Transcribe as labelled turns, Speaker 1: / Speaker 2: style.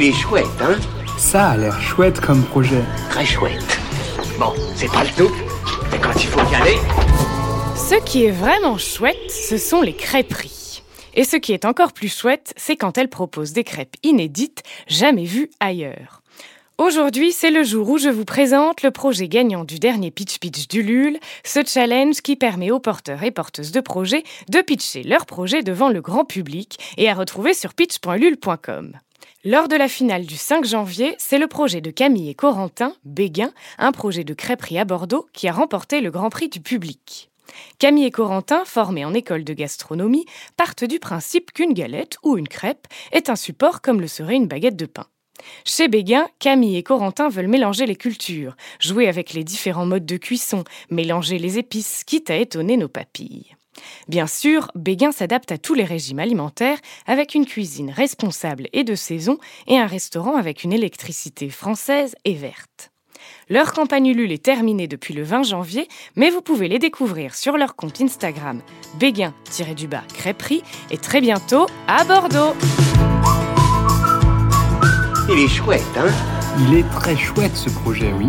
Speaker 1: Il est chouette, hein
Speaker 2: Ça a l'air chouette comme projet.
Speaker 1: Très chouette. Bon, c'est pas le tout, mais quand il faut y aller...
Speaker 3: Ce qui est vraiment chouette, ce sont les crêperies. Et ce qui est encore plus chouette, c'est quand elles proposent des crêpes inédites, jamais vues ailleurs. Aujourd'hui, c'est le jour où je vous présente le projet gagnant du dernier Pitch Pitch du LUL, ce challenge qui permet aux porteurs et porteuses de projets de pitcher leur projet devant le grand public et à retrouver sur pitch.lul.com. Lors de la finale du 5 janvier, c'est le projet de Camille et Corentin, Béguin, un projet de crêperie à Bordeaux, qui a remporté le grand prix du public. Camille et Corentin, formés en école de gastronomie, partent du principe qu'une galette ou une crêpe est un support comme le serait une baguette de pain. Chez Béguin, Camille et Corentin veulent mélanger les cultures, jouer avec les différents modes de cuisson, mélanger les épices, quitte à étonner nos papilles. Bien sûr, Béguin s'adapte à tous les régimes alimentaires avec une cuisine responsable et de saison et un restaurant avec une électricité française et verte. Leur campagne Ulule est terminée depuis le 20 janvier, mais vous pouvez les découvrir sur leur compte Instagram béguin-du-bas crêperie et très bientôt à Bordeaux.
Speaker 1: Il est chouette, hein?
Speaker 2: Il est très chouette ce projet, oui.